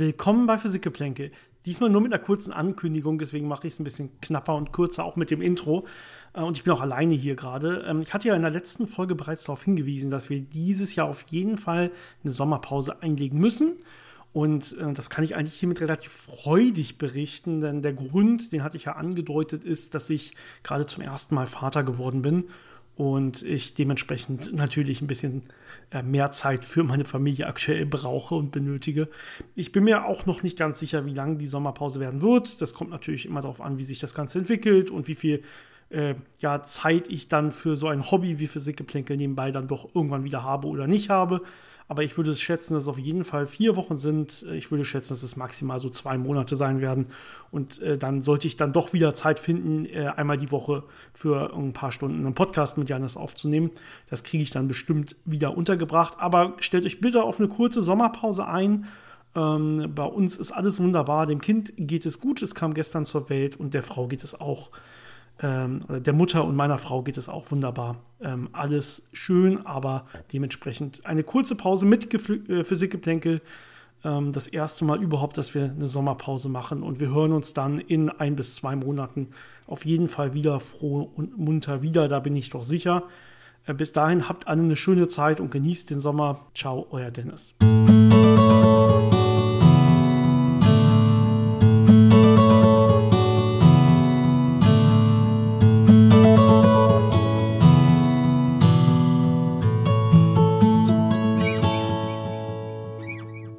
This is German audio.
Willkommen bei Physikgeplänkel. Diesmal nur mit einer kurzen Ankündigung, deswegen mache ich es ein bisschen knapper und kürzer, auch mit dem Intro. Äh, und ich bin auch alleine hier gerade. Ähm, ich hatte ja in der letzten Folge bereits darauf hingewiesen, dass wir dieses Jahr auf jeden Fall eine Sommerpause einlegen müssen. Und äh, das kann ich eigentlich hiermit relativ freudig berichten, denn der Grund, den hatte ich ja angedeutet, ist, dass ich gerade zum ersten Mal Vater geworden bin und ich dementsprechend natürlich ein bisschen äh, mehr Zeit für meine Familie aktuell brauche und benötige. Ich bin mir auch noch nicht ganz sicher, wie lang die Sommerpause werden wird. Das kommt natürlich immer darauf an, wie sich das Ganze entwickelt und wie viel äh, ja, Zeit ich dann für so ein Hobby wie Physikgeplänkel nebenbei dann doch irgendwann wieder habe oder nicht habe. Aber ich würde schätzen, dass es auf jeden Fall vier Wochen sind. Ich würde schätzen, dass es maximal so zwei Monate sein werden. Und äh, dann sollte ich dann doch wieder Zeit finden, äh, einmal die Woche für ein paar Stunden einen Podcast mit Janis aufzunehmen. Das kriege ich dann bestimmt wieder untergebracht. Aber stellt euch bitte auf eine kurze Sommerpause ein. Ähm, bei uns ist alles wunderbar. Dem Kind geht es gut. Es kam gestern zur Welt und der Frau geht es auch ähm, der Mutter und meiner Frau geht es auch wunderbar. Ähm, alles schön, aber dementsprechend eine kurze Pause mit Gefl äh, Physikgeplänkel. Ähm, das erste Mal überhaupt, dass wir eine Sommerpause machen und wir hören uns dann in ein bis zwei Monaten auf jeden Fall wieder froh und munter wieder, da bin ich doch sicher. Äh, bis dahin habt alle eine schöne Zeit und genießt den Sommer. Ciao, euer Dennis.